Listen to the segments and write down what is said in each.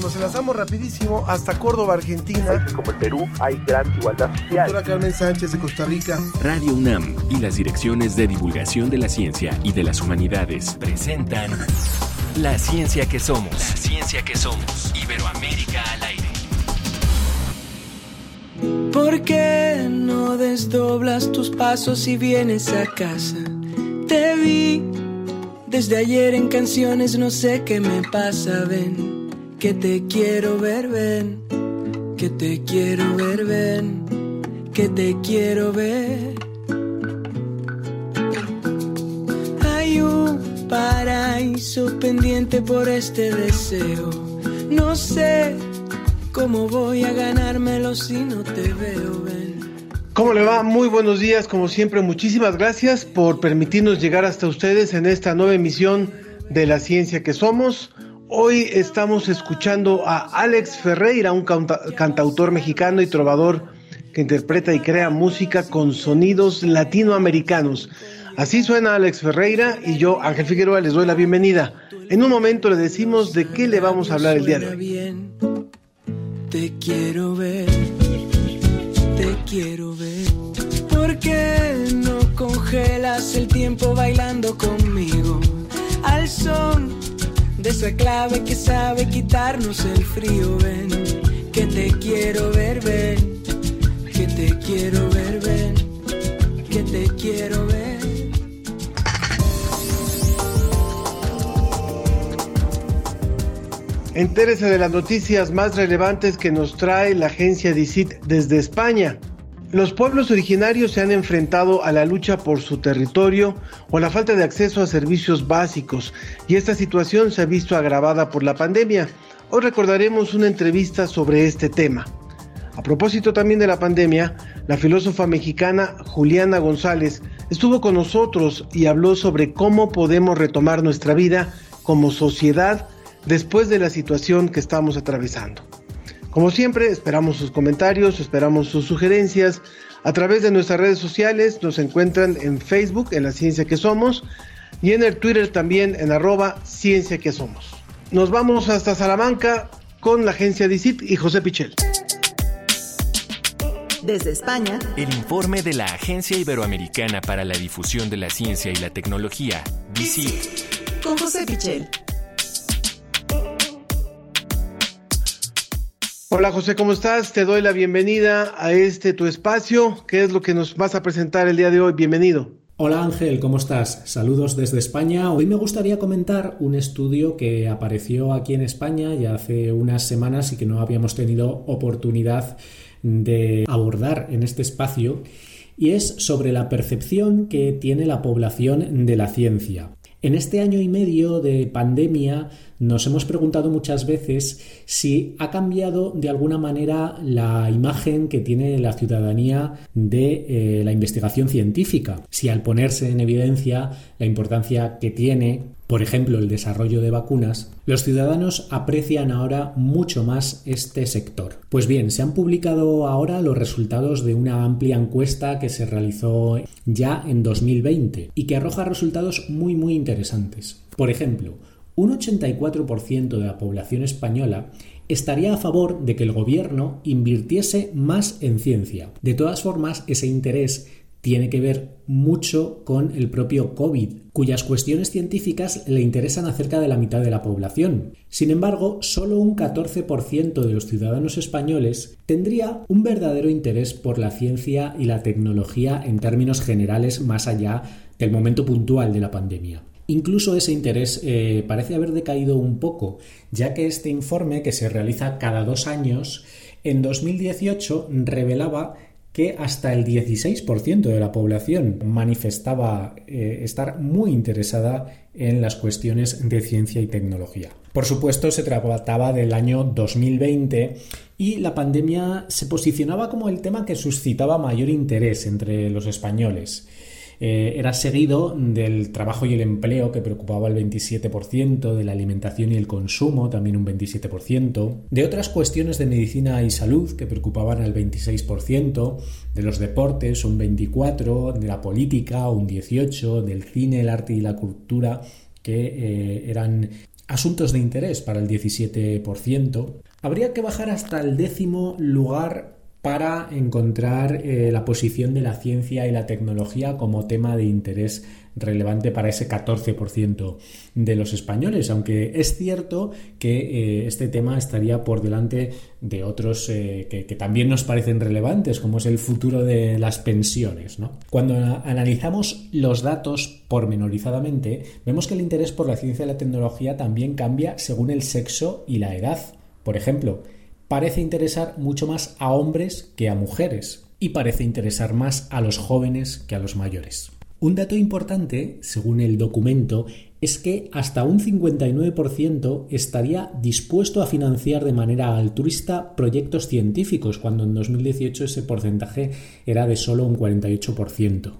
Nos enlazamos rapidísimo hasta Córdoba, Argentina. Como el Perú hay gran igualdad social. Doctora Carmen Sánchez de Costa Rica. Radio UNAM y las direcciones de divulgación de la ciencia y de las humanidades presentan La ciencia que somos. La ciencia que somos. Iberoamérica al aire. ¿Por qué no desdoblas tus pasos y vienes a casa? Te vi desde ayer en canciones, no sé qué me pasa, ven. Que te quiero ver, ven. Que te quiero ver, ven. Que te quiero ver. Hay un paraíso pendiente por este deseo. No sé cómo voy a ganármelo si no te veo, ven. ¿Cómo le va? Muy buenos días, como siempre, muchísimas gracias por permitirnos llegar hasta ustedes en esta nueva emisión de La Ciencia que Somos. Hoy estamos escuchando a Alex Ferreira, un cantautor mexicano y trovador que interpreta y crea música con sonidos latinoamericanos. Así suena Alex Ferreira y yo, Ángel Figueroa, les doy la bienvenida. En un momento le decimos de qué le vamos a hablar el día de hoy. Te quiero ver te quiero ver. ¿Por qué no congelas el tiempo bailando conmigo? Al son de esa clave que sabe quitarnos el frío, ven. Que te quiero ver, ven. Que te quiero ver, ven. Que te quiero ver. Entérese de las noticias más relevantes que nos trae la agencia DICIT desde España. Los pueblos originarios se han enfrentado a la lucha por su territorio o la falta de acceso a servicios básicos y esta situación se ha visto agravada por la pandemia. Hoy recordaremos una entrevista sobre este tema. A propósito también de la pandemia, la filósofa mexicana Juliana González estuvo con nosotros y habló sobre cómo podemos retomar nuestra vida como sociedad después de la situación que estamos atravesando. Como siempre, esperamos sus comentarios, esperamos sus sugerencias. A través de nuestras redes sociales nos encuentran en Facebook, en la Ciencia que Somos, y en el Twitter también en arroba Ciencia que Somos. Nos vamos hasta Salamanca con la agencia DICIT y José Pichel. Desde España, el informe de la Agencia Iberoamericana para la Difusión de la Ciencia y la Tecnología, DICIT. Con José Pichel. Hola José, ¿cómo estás? Te doy la bienvenida a este tu espacio. ¿Qué es lo que nos vas a presentar el día de hoy? Bienvenido. Hola Ángel, ¿cómo estás? Saludos desde España. Hoy me gustaría comentar un estudio que apareció aquí en España ya hace unas semanas y que no habíamos tenido oportunidad de abordar en este espacio y es sobre la percepción que tiene la población de la ciencia. En este año y medio de pandemia nos hemos preguntado muchas veces si ha cambiado de alguna manera la imagen que tiene la ciudadanía de eh, la investigación científica, si al ponerse en evidencia la importancia que tiene por ejemplo, el desarrollo de vacunas, los ciudadanos aprecian ahora mucho más este sector. Pues bien, se han publicado ahora los resultados de una amplia encuesta que se realizó ya en 2020 y que arroja resultados muy muy interesantes. Por ejemplo, un 84% de la población española estaría a favor de que el gobierno invirtiese más en ciencia. De todas formas, ese interés tiene que ver mucho con el propio COVID, cuyas cuestiones científicas le interesan a cerca de la mitad de la población. Sin embargo, solo un 14% de los ciudadanos españoles tendría un verdadero interés por la ciencia y la tecnología en términos generales más allá del momento puntual de la pandemia. Incluso ese interés eh, parece haber decaído un poco, ya que este informe, que se realiza cada dos años, en 2018 revelaba que hasta el 16% de la población manifestaba eh, estar muy interesada en las cuestiones de ciencia y tecnología. Por supuesto, se trataba del año 2020 y la pandemia se posicionaba como el tema que suscitaba mayor interés entre los españoles. Eh, era seguido del trabajo y el empleo que preocupaba el 27%, de la alimentación y el consumo también un 27%, de otras cuestiones de medicina y salud que preocupaban al 26%, de los deportes un 24%, de la política un 18%, del cine, el arte y la cultura que eh, eran asuntos de interés para el 17%, habría que bajar hasta el décimo lugar para encontrar eh, la posición de la ciencia y la tecnología como tema de interés relevante para ese 14% de los españoles, aunque es cierto que eh, este tema estaría por delante de otros eh, que, también nos parecen relevantes, como es el futuro de las pensiones. Cuando analizamos los datos pormenorizadamente, vemos que el interés por la ciencia y la tecnología también cambia según el sexo y la edad. Por ejemplo, parece interesar mucho más a hombres que a mujeres y parece interesar más a los jóvenes que a los mayores. Un dato importante, según el documento, es que hasta un 59% estaría dispuesto a financiar de manera altruista proyectos científicos, cuando en 2018 ese porcentaje era de solo un 48%.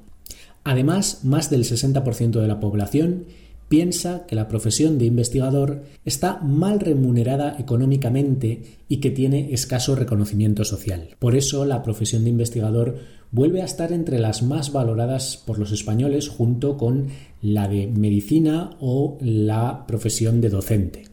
Además, más del 60% de la población piensa que la profesión de investigador está mal remunerada económicamente y que tiene escaso reconocimiento social. Por eso la profesión de investigador vuelve a estar entre las más valoradas por los españoles junto con la de medicina o la profesión de docente.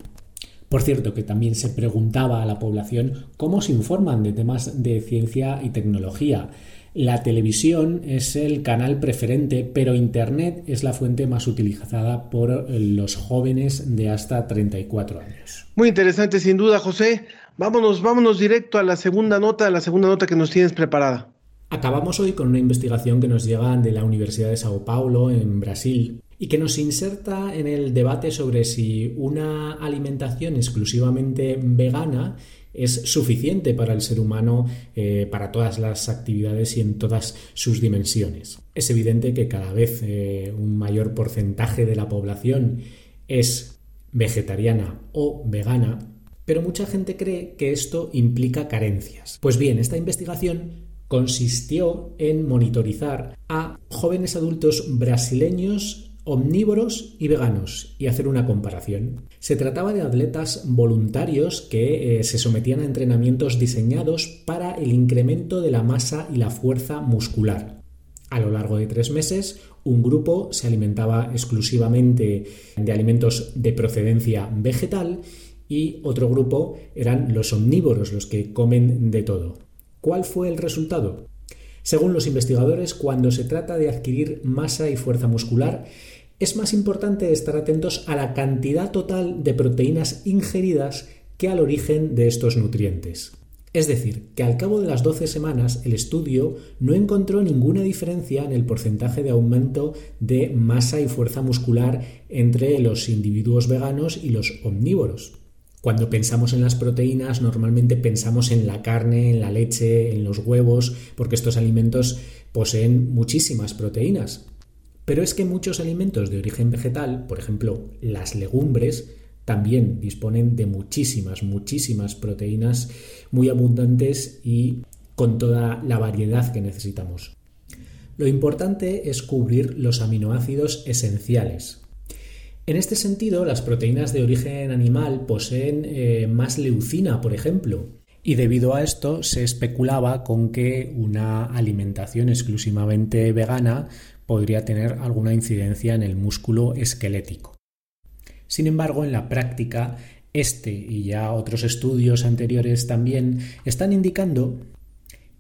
Por cierto, que también se preguntaba a la población cómo se informan de temas de ciencia y tecnología. La televisión es el canal preferente, pero Internet es la fuente más utilizada por los jóvenes de hasta 34 años. Muy interesante, sin duda, José. Vámonos, vámonos directo a la segunda nota, la segunda nota que nos tienes preparada. Acabamos hoy con una investigación que nos llega de la Universidad de Sao Paulo, en Brasil, y que nos inserta en el debate sobre si una alimentación exclusivamente vegana es suficiente para el ser humano eh, para todas las actividades y en todas sus dimensiones. Es evidente que cada vez eh, un mayor porcentaje de la población es vegetariana o vegana, pero mucha gente cree que esto implica carencias. Pues bien, esta investigación consistió en monitorizar a jóvenes adultos brasileños omnívoros y veganos y hacer una comparación. Se trataba de atletas voluntarios que eh, se sometían a entrenamientos diseñados para el incremento de la masa y la fuerza muscular. A lo largo de tres meses, un grupo se alimentaba exclusivamente de alimentos de procedencia vegetal y otro grupo eran los omnívoros, los que comen de todo. ¿Cuál fue el resultado? Según los investigadores, cuando se trata de adquirir masa y fuerza muscular, es más importante estar atentos a la cantidad total de proteínas ingeridas que al origen de estos nutrientes. Es decir, que al cabo de las 12 semanas el estudio no encontró ninguna diferencia en el porcentaje de aumento de masa y fuerza muscular entre los individuos veganos y los omnívoros. Cuando pensamos en las proteínas, normalmente pensamos en la carne, en la leche, en los huevos, porque estos alimentos poseen muchísimas proteínas. Pero es que muchos alimentos de origen vegetal, por ejemplo las legumbres, también disponen de muchísimas, muchísimas proteínas muy abundantes y con toda la variedad que necesitamos. Lo importante es cubrir los aminoácidos esenciales. En este sentido, las proteínas de origen animal poseen eh, más leucina, por ejemplo, y debido a esto se especulaba con que una alimentación exclusivamente vegana podría tener alguna incidencia en el músculo esquelético. Sin embargo, en la práctica, este y ya otros estudios anteriores también están indicando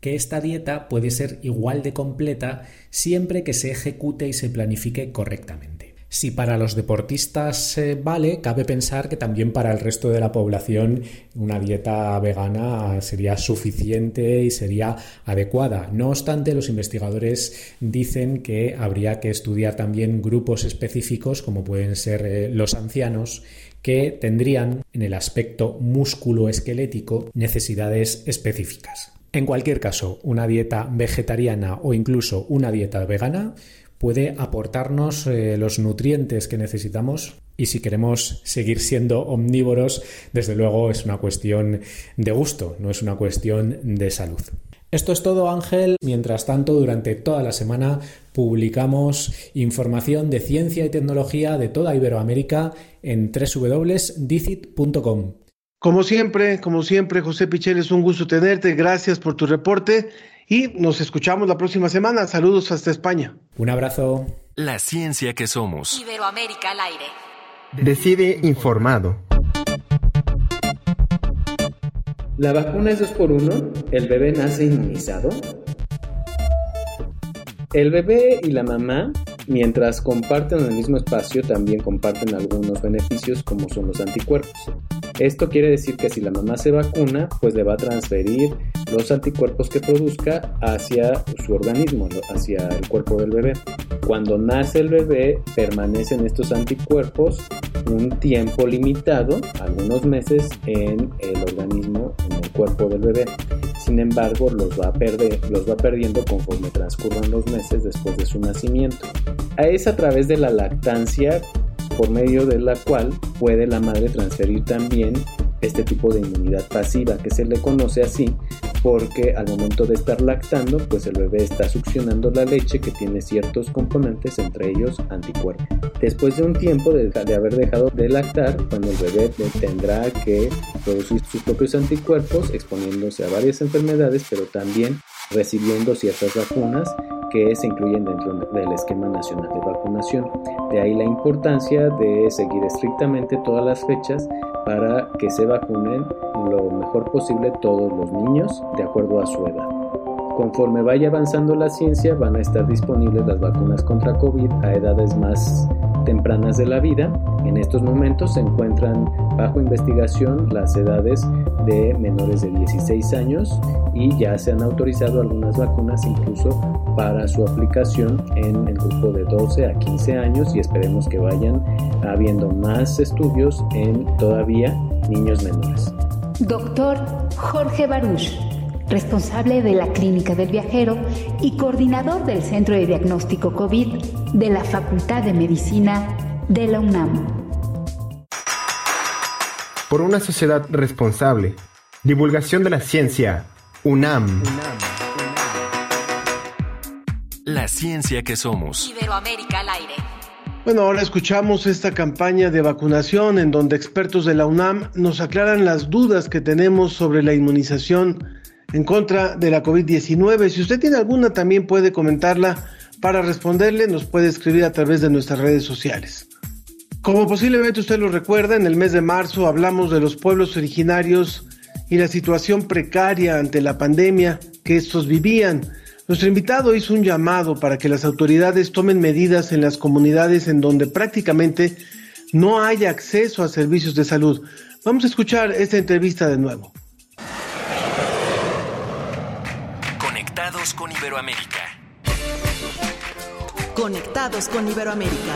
que esta dieta puede ser igual de completa siempre que se ejecute y se planifique correctamente. Si para los deportistas eh, vale, cabe pensar que también para el resto de la población una dieta vegana sería suficiente y sería adecuada. No obstante, los investigadores dicen que habría que estudiar también grupos específicos, como pueden ser eh, los ancianos, que tendrían en el aspecto músculo-esquelético necesidades específicas. En cualquier caso, una dieta vegetariana o incluso una dieta vegana puede aportarnos eh, los nutrientes que necesitamos y si queremos seguir siendo omnívoros, desde luego es una cuestión de gusto, no es una cuestión de salud. Esto es todo Ángel. Mientras tanto, durante toda la semana publicamos información de ciencia y tecnología de toda Iberoamérica en www.dicit.com. Como siempre, como siempre, José Pichel, es un gusto tenerte. Gracias por tu reporte y nos escuchamos la próxima semana. Saludos hasta España. Un abrazo. La ciencia que somos. Iberoamérica al aire. Decide informado. ¿La vacuna es dos por uno? ¿El bebé nace inmunizado? El bebé y la mamá, mientras comparten el mismo espacio, también comparten algunos beneficios como son los anticuerpos. Esto quiere decir que si la mamá se vacuna, pues le va a transferir los anticuerpos que produzca hacia su organismo, hacia el cuerpo del bebé. Cuando nace el bebé, permanecen estos anticuerpos un tiempo limitado, algunos meses, en el organismo, en el cuerpo del bebé. Sin embargo, los va, a perder, los va perdiendo conforme transcurran los meses después de su nacimiento. Es a través de la lactancia por medio de la cual puede la madre transferir también este tipo de inmunidad pasiva que se le conoce así porque al momento de estar lactando pues el bebé está succionando la leche que tiene ciertos componentes entre ellos anticuerpos. Después de un tiempo de, de haber dejado de lactar, cuando el bebé tendrá que producir sus propios anticuerpos exponiéndose a varias enfermedades pero también recibiendo ciertas vacunas que se incluyen dentro del esquema nacional de vacunación. De ahí la importancia de seguir estrictamente todas las fechas para que se vacunen lo mejor posible todos los niños de acuerdo a su edad. Conforme vaya avanzando la ciencia van a estar disponibles las vacunas contra COVID a edades más tempranas de la vida. En estos momentos se encuentran bajo investigación las edades de menores de 16 años y ya se han autorizado algunas vacunas incluso para su aplicación en el grupo de 12 a 15 años y esperemos que vayan habiendo más estudios en todavía niños menores. Doctor Jorge Baruch, responsable de la Clínica del Viajero y coordinador del Centro de Diagnóstico COVID de la Facultad de Medicina de la UNAM. Por una sociedad responsable. Divulgación de la ciencia. UNAM. La ciencia que somos. Iberoamérica al aire. Bueno, ahora escuchamos esta campaña de vacunación en donde expertos de la UNAM nos aclaran las dudas que tenemos sobre la inmunización en contra de la COVID-19. Si usted tiene alguna, también puede comentarla. Para responderle, nos puede escribir a través de nuestras redes sociales. Como posiblemente usted lo recuerda, en el mes de marzo hablamos de los pueblos originarios y la situación precaria ante la pandemia que estos vivían. Nuestro invitado hizo un llamado para que las autoridades tomen medidas en las comunidades en donde prácticamente no hay acceso a servicios de salud. Vamos a escuchar esta entrevista de nuevo. Iberoamérica. Conectados con Iberoamérica.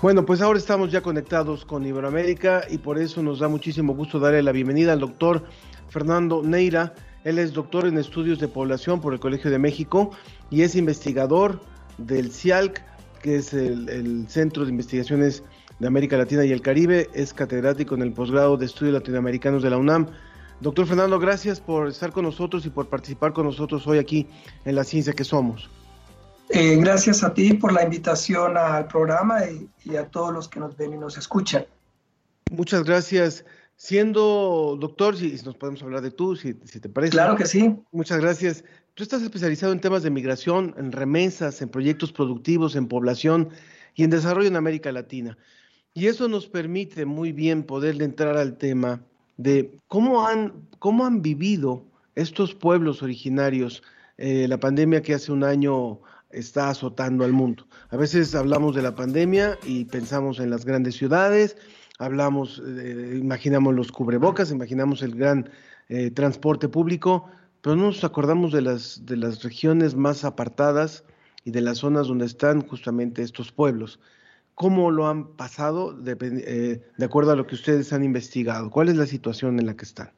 Bueno, pues ahora estamos ya conectados con Iberoamérica y por eso nos da muchísimo gusto darle la bienvenida al doctor Fernando Neira. Él es doctor en estudios de población por el Colegio de México y es investigador del CIALC, que es el, el Centro de Investigaciones de América Latina y el Caribe. Es catedrático en el posgrado de estudios latinoamericanos de la UNAM. Doctor Fernando, gracias por estar con nosotros y por participar con nosotros hoy aquí en La Ciencia que Somos. Eh, gracias a ti por la invitación al programa y, y, a todos los que nos ven y nos escuchan. Muchas gracias. Siendo doctor, si nos podemos hablar de tú, si, si, te parece. Claro que sí. Muchas gracias. Tú estás especializado en temas de migración, en remesas, en proyectos productivos, en población y en desarrollo en América Latina. Y eso nos permite muy bien poderle entrar al tema de cómo han, cómo han vivido estos pueblos originarios eh, la pandemia que hace un año está azotando al mundo. A veces hablamos de la pandemia y pensamos en las grandes ciudades, hablamos, eh, imaginamos los cubrebocas, imaginamos el gran eh, transporte público, pero no nos acordamos de las, de las regiones más apartadas y de las zonas donde están justamente estos pueblos. ¿Cómo lo han pasado de, eh, de acuerdo a lo que ustedes han investigado? ¿Cuál es la situación en la que están?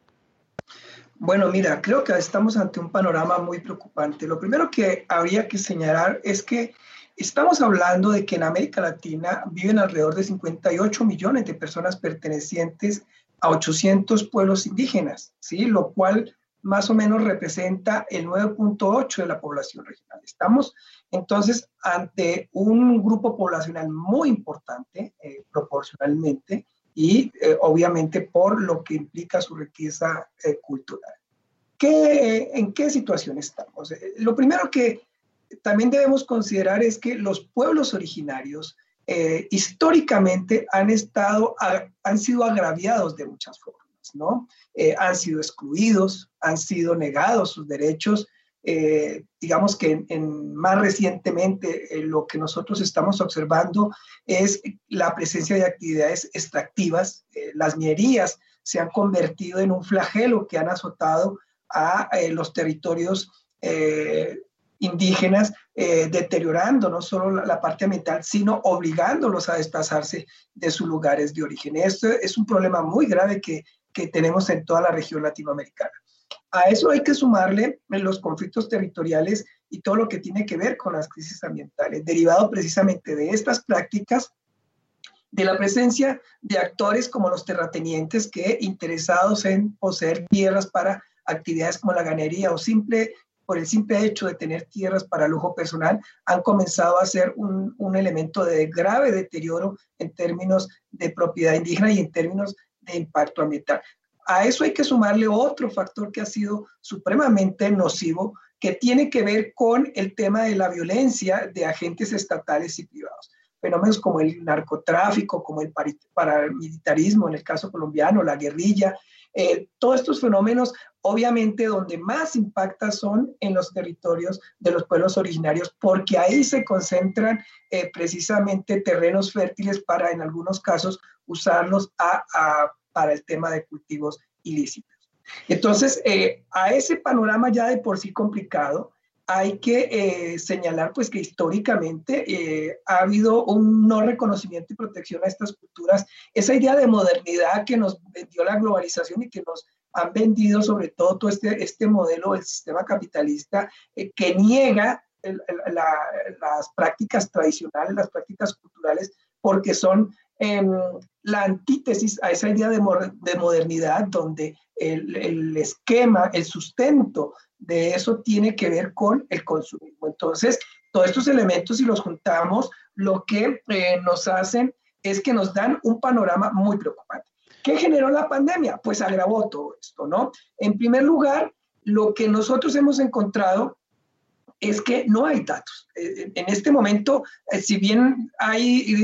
Bueno, mira, creo que estamos ante un panorama muy preocupante. Lo primero que habría que señalar es que estamos hablando de que en América Latina viven alrededor de 58 millones de personas pertenecientes a 800 pueblos indígenas, ¿sí? Lo cual más o menos representa el 9.8 de la población regional. Estamos entonces ante un grupo poblacional muy importante eh, proporcionalmente y eh, obviamente por lo que implica su riqueza eh, cultural. ¿qué, ¿en qué situación estamos? Lo primero que también debemos considerar es que los pueblos originarios históricamente han, estado, han sido agraviados de muchas formas, ¿no? Eh, han sido excluidos, han sido negados sus derechos. Eh, digamos que en, más recientemente lo que nosotros estamos observando es la presencia de actividades extractivas. las minerías se han convertido en un flagelo que han azotado a los territorios indígenas, eh, deteriorando no solo la, parte ambiental, sino obligándolos a desplazarse de sus lugares de origen. Esto es un problema muy grave que, que tenemos en toda la región latinoamericana. A eso hay que sumarle los conflictos territoriales y todo lo que tiene que ver con las crisis ambientales, derivado precisamente de estas prácticas, de la presencia de actores como los terratenientes que interesados en poseer tierras para actividades como la ganadería o simple por el simple hecho de tener tierras para lujo personal, han comenzado a ser un, un elemento de grave deterioro en términos de propiedad indígena y en términos de impacto ambiental. A eso hay que sumarle otro factor que ha sido supremamente nocivo, que tiene que ver con el tema de la violencia de agentes estatales y privados. Fenómenos como el narcotráfico, como el paramilitarismo en el caso colombiano, la guerrilla, eh, todos estos fenómenos, obviamente, donde más impacta son en los territorios de los pueblos originarios, porque ahí se concentran eh, precisamente terrenos fértiles para, en algunos casos, usarlos para el tema de cultivos ilícitos. Entonces, eh, a ese panorama ya de por sí complicado, hay que eh, señalar pues que históricamente eh, ha habido un no reconocimiento y protección a estas culturas. Esa idea de modernidad que nos vendió la globalización y que nos han vendido sobre todo todo este, este modelo del sistema capitalista eh, que niega las prácticas tradicionales, las prácticas culturales, porque son em, la antítesis a esa idea de, de modernidad donde el, el, esquema, el sustento de eso tiene que ver con el consumismo. Entonces, todos estos elementos, si los juntamos, lo que eh, nos hacen es que nos dan un panorama muy preocupante. ¿Qué generó la pandemia? Pues agravó todo esto, ¿no? En primer lugar, lo que nosotros hemos encontrado es que no hay datos. Eh, en este momento, eh, si bien hay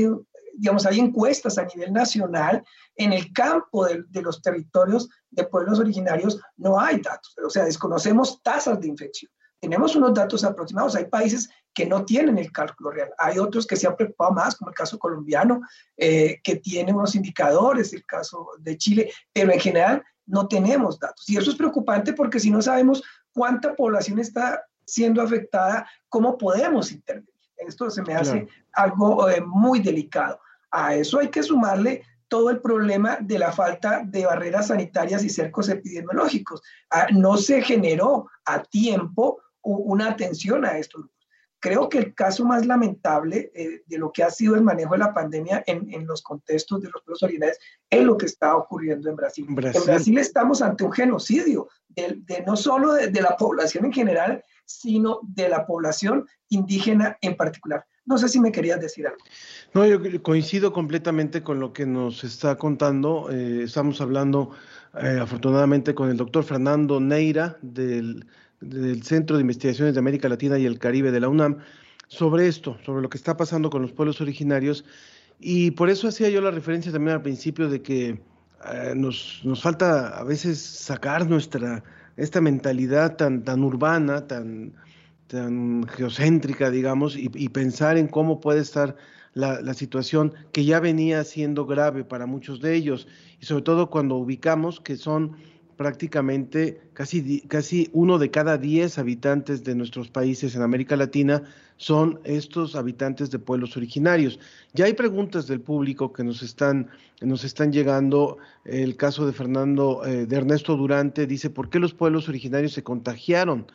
digamos, hay encuestas a nivel nacional, en el campo de, los territorios de pueblos originarios no hay datos, o sea, desconocemos tasas de infección. Tenemos unos datos aproximados, hay países que no tienen el cálculo real, hay otros que se han preocupado más, como el caso colombiano, eh, que tiene unos indicadores, el caso de Chile, pero en general no tenemos datos. Y eso es preocupante porque si no sabemos cuánta población está siendo afectada, ¿cómo podemos intervenir? Esto se me hace algo eh, muy delicado. A eso hay que sumarle todo el problema de la falta de barreras sanitarias y cercos epidemiológicos. Ah, no se generó a tiempo una atención a estos grupos. Creo que el caso más lamentable eh, de lo que ha sido el manejo de la pandemia en, los contextos de los pueblos originarios es lo que está ocurriendo en Brasil. En Brasil, estamos ante un genocidio de, no solo de la población en general, sino de la población indígena en particular. No sé si me querías decir algo. No, yo coincido completamente con lo que nos está contando. Eh, estamos hablando eh, afortunadamente con el doctor Fernando Neira del, Centro de Investigaciones de América Latina y el Caribe de la UNAM sobre esto, sobre lo que está pasando con los pueblos originarios. Y por eso hacía yo la referencia también al principio de que eh, nos, nos, falta a veces sacar nuestra, esta mentalidad tan, tan urbana, tan tan geocéntrica, digamos, y, pensar en cómo puede estar la, situación que ya venía siendo grave para muchos de ellos, y sobre todo cuando ubicamos que son prácticamente casi, casi uno de cada diez habitantes de nuestros países en América Latina son estos habitantes de pueblos originarios. Ya hay preguntas del público que nos están, nos están llegando. El caso de Fernando, eh, de Ernesto Durante, dice, ¿por qué los pueblos originarios se contagiaron?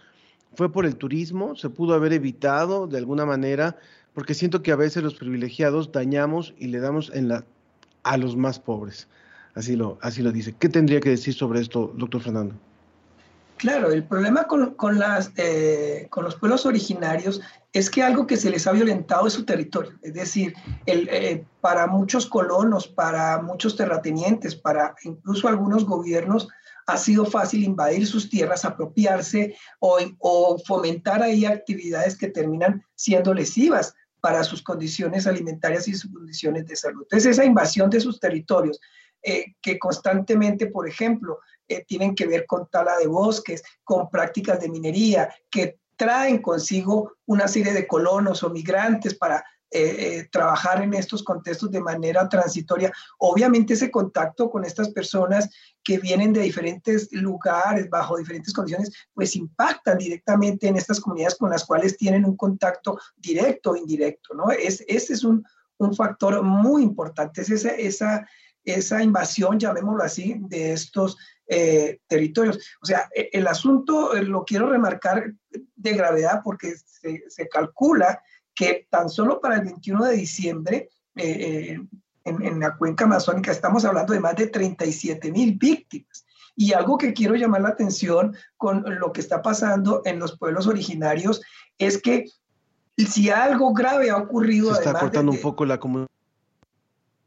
Fue por el turismo, se pudo haber evitado de alguna manera, porque siento que a veces los privilegiados dañamos y le damos en la, a los más pobres. Así lo, así lo dice. ¿Qué tendría que decir sobre esto, doctor Fernando? Claro, el problema con, con eh, con los pueblos originarios es que algo que se les ha violentado es su territorio. Es decir, el, eh, para muchos colonos, para muchos terratenientes, para incluso algunos gobiernos, ha sido fácil invadir sus tierras, apropiarse o, fomentar ahí actividades que terminan siendo lesivas para sus condiciones alimentarias y sus condiciones de salud. Entonces, esa invasión de sus territorios, eh, que constantemente, por ejemplo, eh, tienen que ver con tala de bosques, con prácticas de minería, que traen consigo una serie de colonos o migrantes para eh, eh, trabajar en estos contextos de manera transitoria. Obviamente ese contacto con estas personas que vienen de diferentes lugares, bajo diferentes condiciones, pues impactan directamente en estas comunidades con las cuales tienen un contacto directo o indirecto, ¿no? Es, ese es un, un factor muy importante, es esa, esa, esa invasión, llamémoslo así, de estos eh, territorios. O sea, e, el asunto lo quiero remarcar de gravedad porque se, se calcula que tan solo para el 21 de diciembre, eh, eh, en, la cuenca amazónica, estamos hablando de más de 37 mil víctimas. Y algo que quiero llamar la atención con lo que está pasando en los pueblos originarios es que si algo grave ha ocurrido... Se está cortando un poco la comunidad.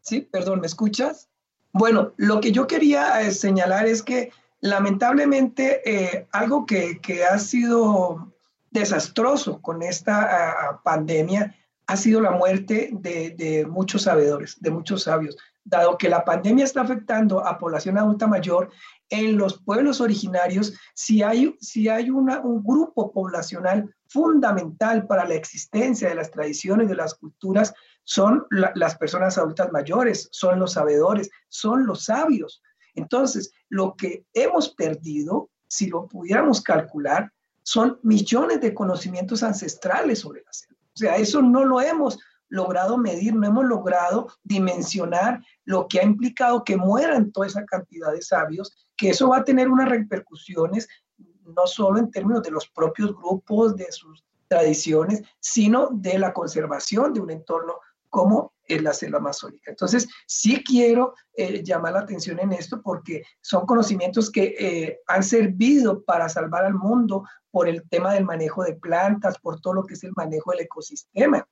Sí, perdón, ¿me escuchas? Bueno, lo que yo quería eh, señalar es que lamentablemente algo que, que, ha sido desastroso con esta pandemia ha sido la muerte de, muchos sabedores, de muchos sabios, dado que la pandemia está afectando a población adulta mayor en los pueblos originarios, si hay, si hay un grupo poblacional fundamental para la existencia de las tradiciones, de las culturas, son las personas adultas mayores, son los sabedores, son los sabios. Entonces, lo que hemos perdido, si lo pudiéramos calcular, son millones de conocimientos ancestrales sobre la selva. O sea, eso no lo hemos logrado medir, no hemos logrado dimensionar lo que ha implicado que mueran toda esa cantidad de sabios, que eso va a tener unas repercusiones no solo en términos de los propios grupos, de sus tradiciones, sino de la conservación de un entorno como en la selva amazónica. Entonces, sí quiero eh, llamar la atención en esto porque son conocimientos que eh, han servido para salvar al mundo por el tema del manejo de plantas, por todo lo que es el manejo del ecosistema,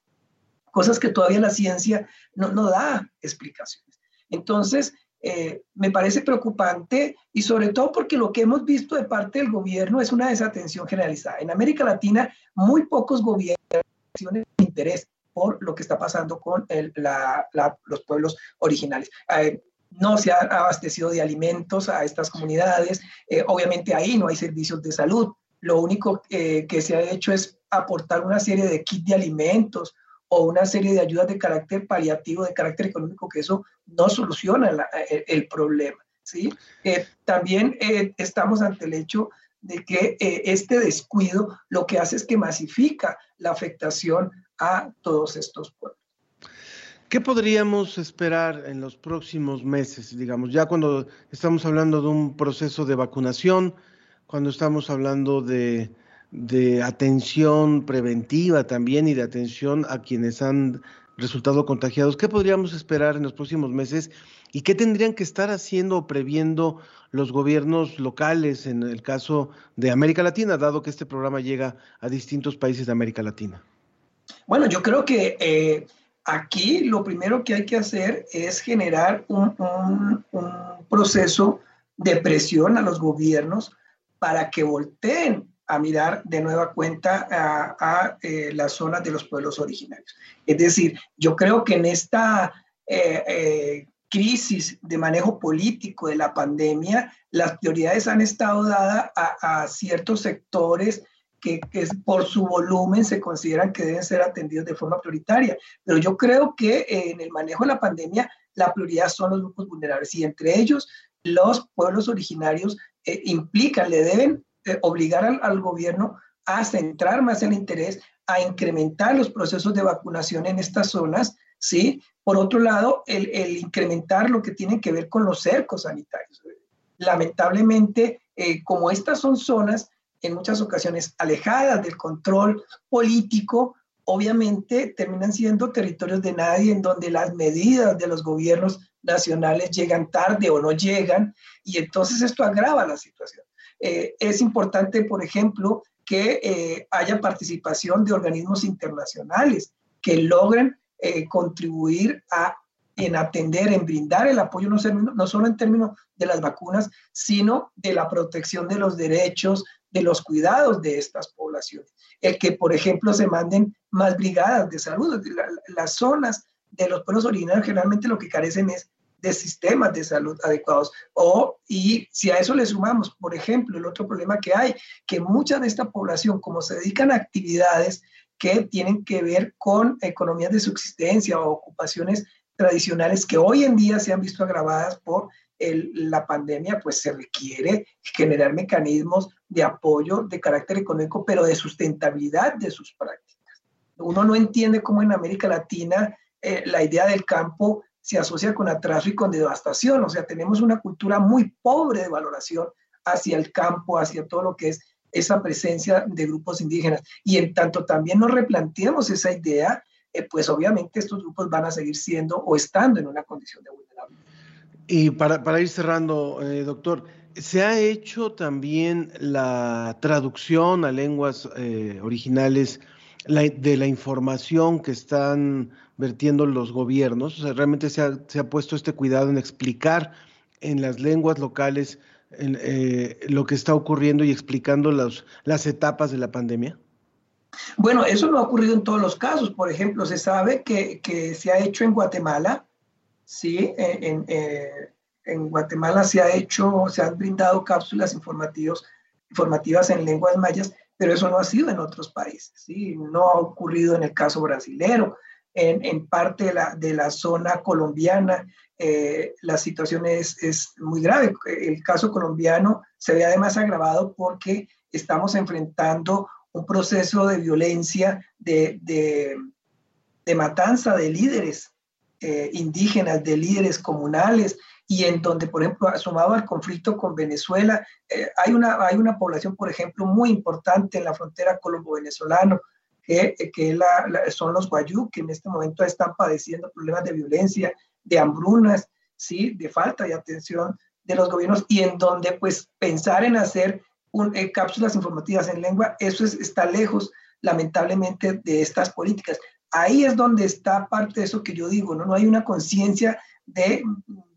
cosas que todavía la ciencia no, da explicaciones. Entonces, eh, me parece preocupante y sobre todo porque lo que hemos visto de parte del gobierno es una desatención generalizada. En América Latina, muy pocos gobiernos tienen interés por lo que está pasando con los pueblos originales. Eh, no se ha abastecido de alimentos a estas comunidades, eh, obviamente ahí no hay servicios de salud, lo único eh, que se ha hecho es aportar una serie de kits de alimentos o una serie de ayudas de carácter paliativo, de carácter económico, que eso no soluciona el, problema. ¿sí? también estamos ante el hecho de que este descuido lo que hace es que masifica la afectación a todos estos pueblos. ¿Qué podríamos esperar en los próximos meses, digamos, ya cuando estamos hablando de un proceso de vacunación, cuando estamos hablando de, de atención preventiva también y de atención a quienes han resultado contagiados, ¿qué podríamos esperar en los próximos meses y qué tendrían que estar haciendo o previendo los gobiernos locales en el caso de América Latina, dado que este programa llega a distintos países de América Latina? Bueno, yo creo que eh, aquí lo primero que hay que hacer es generar un, proceso de presión a los gobiernos para que volteen a mirar de nueva cuenta a, eh, las zonas de los pueblos originarios. Es decir, yo creo que en esta eh, crisis de manejo político de la pandemia, las prioridades han estado dadas a, a ciertos sectores que, por su volumen se consideran que deben ser atendidos de forma prioritaria. Pero yo creo que eh, en el manejo de la pandemia la prioridad son los grupos vulnerables y entre ellos los pueblos originarios eh, implican, le deben eh, obligar al, gobierno a centrar más el interés, a incrementar los procesos de vacunación en estas zonas, ¿sí? Por otro lado, el, el incrementar lo que tiene que ver con los cercos sanitarios. Lamentablemente, como estas son zonas en muchas ocasiones alejadas del control político, obviamente terminan siendo territorios de nadie en donde las medidas de los gobiernos nacionales llegan tarde o no llegan y entonces esto agrava la situación. Eh, es importante, por ejemplo, que eh, haya participación de organismos internacionales que logren eh, contribuir a en atender, en brindar el apoyo, no, no solo en términos de las vacunas, sino de la protección de los derechos, de los cuidados de estas poblaciones. El que, por ejemplo, se manden más brigadas de salud. las zonas de los pueblos originarios generalmente lo que carecen es de sistemas de salud adecuados. O, y si a eso le sumamos, por ejemplo, el otro problema que hay, que mucha de esta población, como se dedican a actividades que tienen que ver con economías de subsistencia o ocupaciones tradicionales que hoy en día se han visto agravadas por la pandemia, pues se requiere generar mecanismos de apoyo de carácter económico, pero de sustentabilidad de sus prácticas. Uno no entiende cómo en América Latina eh, la idea del campo se asocia con atraso y con devastación. O sea, tenemos una cultura muy pobre de valoración hacia el campo, hacia todo lo que es esa presencia de grupos indígenas. Y en tanto también nos replanteemos esa idea, eh, pues obviamente estos grupos van a seguir siendo o estando en una condición de vulnerabilidad. Y para, ir cerrando, eh, doctor, ¿se ha hecho también la traducción a lenguas eh, originales de la información que están vertiendo los gobiernos? O sea, ¿realmente se ha, se ha puesto este cuidado en explicar en las lenguas locales eh, lo que está ocurriendo y explicando las etapas de la pandemia? Bueno, eso no ha ocurrido en todos los casos. Por ejemplo, se sabe que, que se ha hecho en Guatemala, ¿sí? En, eh, en, Guatemala se ha hecho, se han brindado cápsulas informativos, informativas en lenguas mayas, pero eso no ha sido en otros países, ¿sí? No ha ocurrido en el caso brasilero, en, en parte de la, de la, zona colombiana, eh, la situación es, es, muy grave. El caso colombiano se ve además agravado porque estamos enfrentando un proceso de violencia, de, de, de matanza de líderes eh, indígenas, de líderes comunales, y en donde, por ejemplo, sumado al conflicto con Venezuela, eh, hay, una, hay una población, por ejemplo, muy importante en la frontera colombo-venezolano, que, que son los guayú, que en este momento están padeciendo problemas de violencia, de hambrunas, ¿sí? de falta de atención de los gobiernos, y en donde pues pensar en hacer eh, cápsulas informativas en lengua, eso es, está lejos, lamentablemente, de estas políticas ahí es donde está parte de eso que yo digo, ¿no? No hay una conciencia de,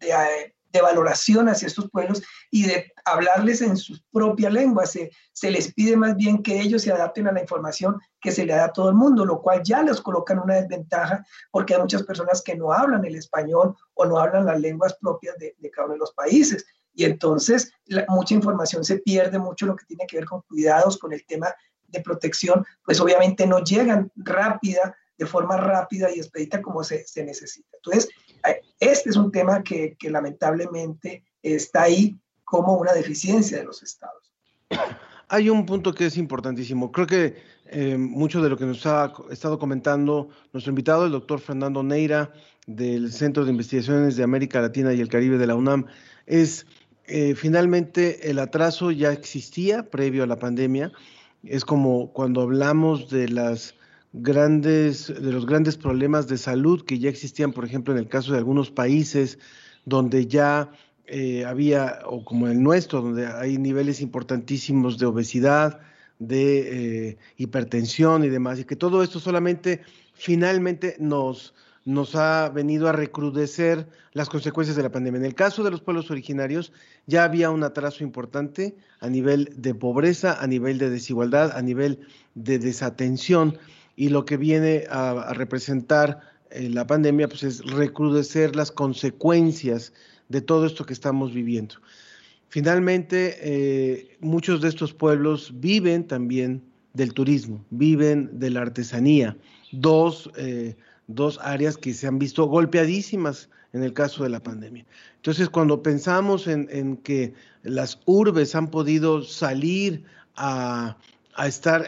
de, valoración hacia estos pueblos y de hablarles en su propia lengua. Se, se les pide más bien que ellos se adapten a la información que se le da a todo el mundo, lo cual ya les coloca en una desventaja porque hay muchas personas que no hablan el español o no hablan las lenguas propias de cada uno de los países. Y entonces mucha información se pierde, mucho lo que tiene que ver con cuidados, con el tema de protección, pues obviamente no llegan rápida de forma rápida y expedita como se, necesita. Entonces, eh, este es un tema que, lamentablemente está ahí como una deficiencia de los estados. Hay un punto que es importantísimo. Creo que eh, mucho de lo que nos ha estado comentando nuestro invitado, el doctor Fernando Neira, del Centro de Investigaciones de América Latina y el Caribe de la UNAM, es eh, finalmente el atraso ya existía previo a la pandemia. Es como cuando hablamos de las grandes, de los grandes problemas de salud que ya existían, por ejemplo, en el caso de algunos países donde ya eh, había, o como el nuestro, donde hay niveles importantísimos de obesidad, de eh, hipertensión y demás, y que todo esto solamente finalmente nos, nos ha venido a recrudecer las consecuencias de la pandemia. En el caso de los pueblos originarios, ya había un atraso importante a nivel de pobreza, a nivel de desigualdad, a nivel de desatención y lo que viene a, representar eh, la pandemia pues es recrudecer las consecuencias de todo esto que estamos viviendo. Finalmente, eh, muchos de estos pueblos viven también del turismo, viven de la artesanía, dos, eh, dos áreas que se han visto golpeadísimas en el caso de la pandemia. Entonces, cuando pensamos en, que las urbes han podido salir a, a estar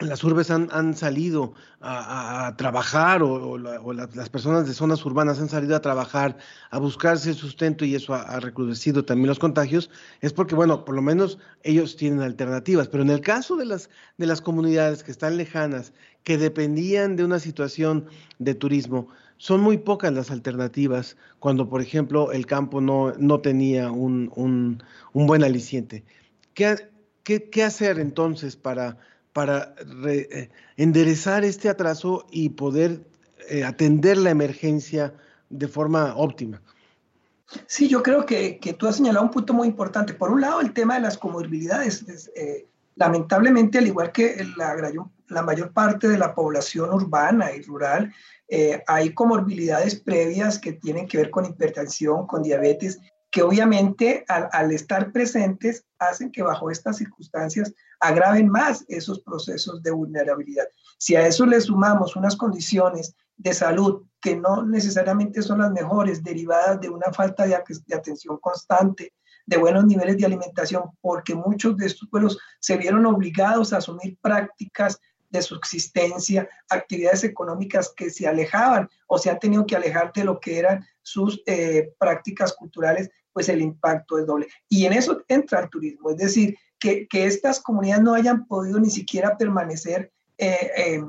las urbes han, salido a, trabajar o, las personas de zonas urbanas han salido a trabajar, a buscarse sustento y eso ha, recrudecido también los contagios, es porque, bueno, por lo menos ellos tienen alternativas. Pero en el caso de las, de las comunidades que están lejanas, que dependían de una situación de turismo, son muy pocas las alternativas cuando, por ejemplo, el campo no, no tenía un, un, buen aliciente. ¿Qué, qué, qué hacer entonces para para eh, enderezar este atraso y poder eh, atender la emergencia de forma óptima. Sí, yo creo que, que, tú has señalado un punto muy importante. Por un lado, el tema de las comorbilidades. Eh, lamentablemente, al igual que la, mayor parte de la población urbana y rural, hay comorbilidades previas que tienen que ver con hipertensión, con diabetes, que obviamente al, estar presentes hacen que bajo estas circunstancias agraven más esos procesos de vulnerabilidad. Si a eso le sumamos unas condiciones de salud que no necesariamente son las mejores, derivadas de una falta de, atención constante, de buenos niveles de alimentación, porque muchos de estos pueblos se vieron obligados a asumir prácticas de subsistencia, actividades económicas que se alejaban o se han tenido que alejar de lo que eran sus eh, prácticas culturales, pues el impacto es doble. Y en eso entra el turismo, es decir, que, que estas comunidades no hayan podido ni siquiera permanecer eh,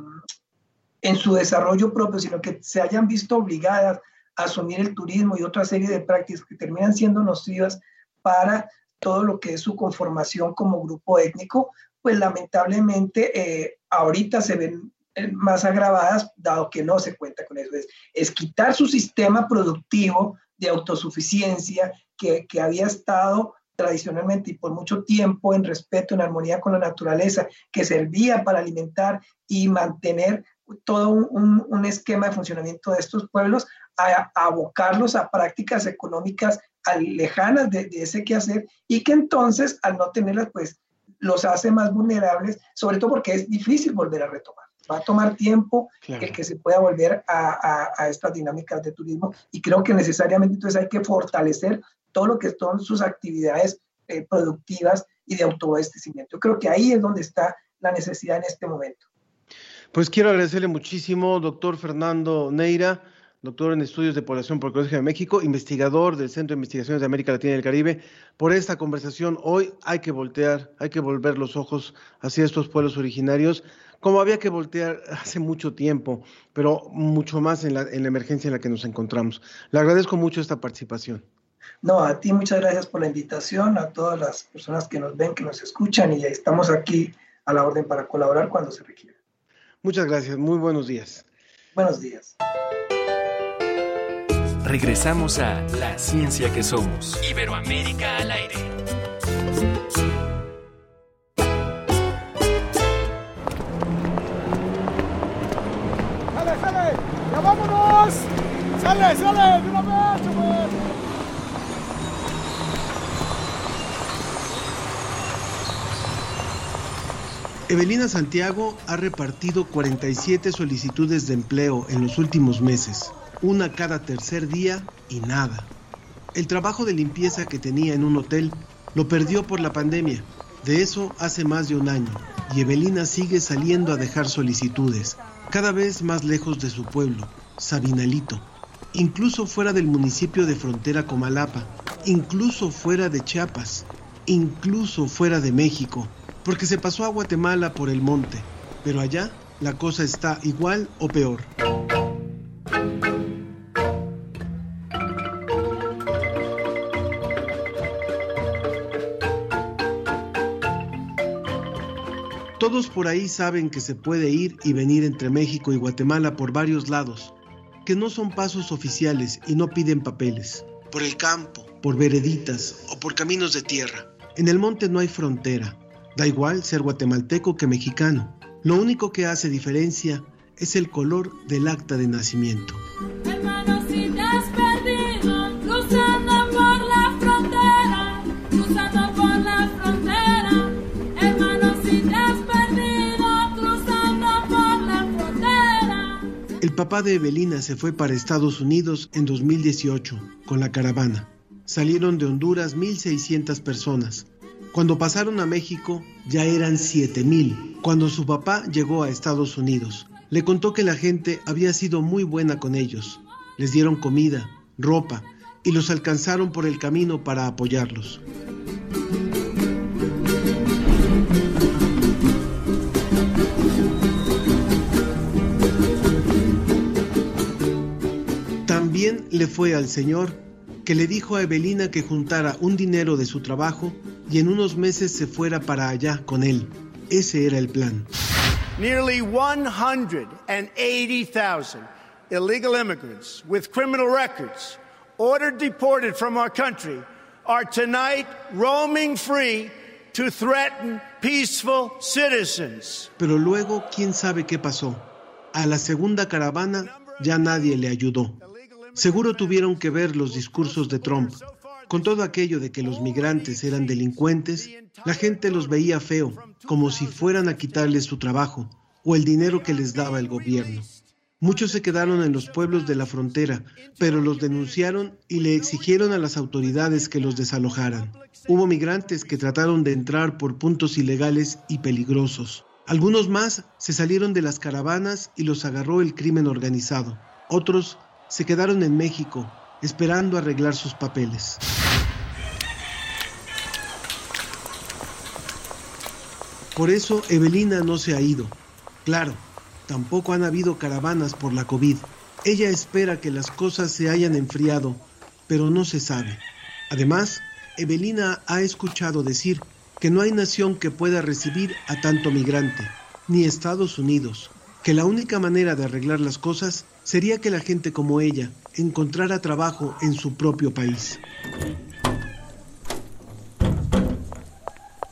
en su desarrollo propio, sino que se hayan visto obligadas a asumir el turismo y otra serie de prácticas que terminan siendo nocivas para todo lo que es su conformación como grupo étnico, pues lamentablemente eh, ahorita se ven más agravadas, dado que no se cuenta con eso. Es, es quitar su sistema productivo de autosuficiencia que, que había estado tradicionalmente y por mucho tiempo en respeto, en armonía con la naturaleza, que servía para alimentar y mantener todo un, un, esquema de funcionamiento de estos pueblos, a, abocarlos a prácticas económicas lejanas de, de, ese quehacer y que entonces al no tenerlas, pues los hace más vulnerables, sobre todo porque es difícil volver a retomar. Va a tomar tiempo el que se pueda volver a, a, a, estas dinámicas de turismo y creo que necesariamente entonces hay que fortalecer todo lo que son sus actividades eh, productivas y de autoabastecimiento. Creo que ahí es donde está la necesidad en este momento. Pues quiero agradecerle muchísimo, doctor Fernando Neira, doctor en estudios de población por el Colegio de México, investigador del Centro de Investigaciones de América Latina y el Caribe, por esta conversación. Hoy hay que voltear, hay que volver los ojos hacia estos pueblos originarios, como había que voltear hace mucho tiempo, pero mucho más en la, en la emergencia en la que nos encontramos. Le agradezco mucho esta participación. No, a ti muchas gracias por la invitación, a todas las personas que nos ven, que nos escuchan y estamos aquí a la orden para colaborar cuando se requiera. Muchas gracias, muy buenos días. Buenos días. Regresamos a La Ciencia que Somos. Iberoamérica al aire. ¡Sale, sale! ¡Ya vámonos! ¡Sale, sale! ¡De una vez, chaval! Evelina Santiago ha repartido 47 solicitudes de empleo en los últimos meses, una cada tercer día y nada. El trabajo de limpieza que tenía en un hotel lo perdió por la pandemia. De eso hace más de un año, y Evelina sigue saliendo a dejar solicitudes, cada vez más lejos de su pueblo, Sabinalito, incluso fuera del municipio de frontera Comalapa, incluso fuera de Chiapas, incluso fuera de México, porque se pasó a Guatemala por el monte, pero allá la cosa está igual o peor. Todos por ahí saben que se puede ir y venir entre México y Guatemala por varios lados, que no son pasos oficiales y no piden papeles, por el campo, por vereditas o por caminos de tierra. En el monte no hay frontera, Da igual ser guatemalteco que mexicano. Lo único que hace diferencia es el color del acta de nacimiento. Papá de Evelina se fue para Estados Unidos en 2018 con la caravana. Salieron de Honduras 1.600 personas. Cuando pasaron a México ya eran 7000. Cuando su papá llegó a Estados Unidos, le contó que la gente había sido muy buena con ellos. Les dieron comida, ropa y los alcanzaron por el camino para apoyarlos. También le fue al Señor que le dijo a Evelina que juntara un dinero de su trabajo y en unos meses se fuera para allá con él. Ese era el plan. Nearly 180,000 illegal immigrants with criminal records ordered deported from our country are tonight roaming free to threaten peaceful citizens. Pero luego, ¿quién sabe qué pasó? A la segunda caravana ya nadie le ayudó. Seguro tuvieron que ver los discursos de Trump. Con todo aquello de que los migrantes eran delincuentes, la gente los veía feo, como si fueran a quitarles su trabajo o el dinero que les daba el gobierno. Muchos se quedaron en los pueblos de la frontera, pero los denunciaron y le exigieron a las autoridades que los desalojaran. Hubo migrantes que trataron de entrar por puntos ilegales y peligrosos. Algunos más se salieron de las caravanas y los agarró el crimen organizado. Otros se quedaron en México, esperando arreglar sus papeles. Por eso Evelina no se ha ido. Claro, Tampoco han habido caravanas por la COVID. Ella espera que las cosas se hayan enfriado, pero no se sabe. Además, Evelina ha escuchado decir que no hay nación que pueda recibir a tanto migrante, ni Estados Unidos, que la única manera de arreglar las cosas sería que la gente como ella encontrara trabajo en su propio país.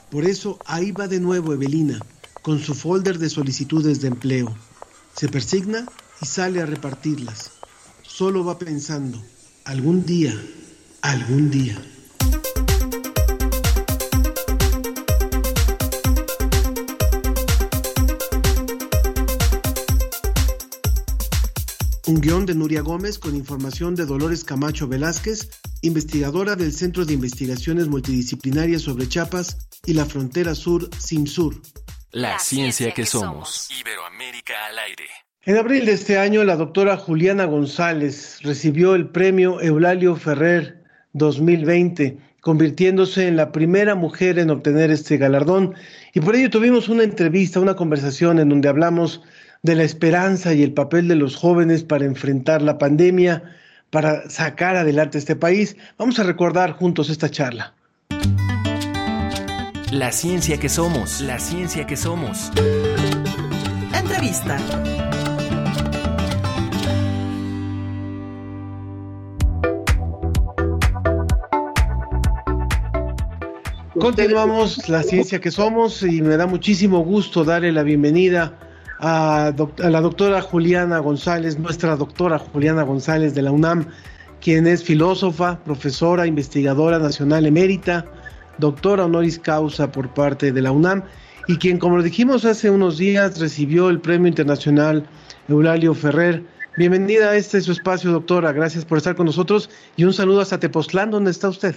Por eso ahí va de nuevo Evelina, con su folder de solicitudes de empleo. Se persigna y sale a repartirlas. Solo va pensando, algún día, algún día. Un guion de Nuria Gómez con información de Dolores Camacho Velázquez, investigadora del Centro de Investigaciones Multidisciplinarias sobre Chiapas y la Frontera Sur, CIMSUR. La, ciencia, que, somos. Iberoamérica al aire. En abril de este año, la doctora Juliana González recibió el premio Eulalio Ferrer 2020, convirtiéndose en la primera mujer en obtener este galardón. Y por ello tuvimos una entrevista, una conversación en donde hablamos de la esperanza y el papel de los jóvenes para enfrentar la pandemia, para sacar adelante este país. Vamos a recordar juntos esta charla. La ciencia que somos, la ciencia que somos. Entrevista. Continuamos la ciencia que somos y me da muchísimo gusto darle la bienvenida a, la doctora Juliana González, nuestra doctora Juliana González de la UNAM, quien es filósofa, profesora, investigadora nacional emérita, doctora honoris causa por parte de la UNAM y quien, como lo dijimos hace unos días, recibió el Premio Internacional Eulalio Ferrer. Bienvenida a este su espacio, doctora. Gracias por estar con nosotros y un saludo hasta Tepoztlán, ¿dónde está usted?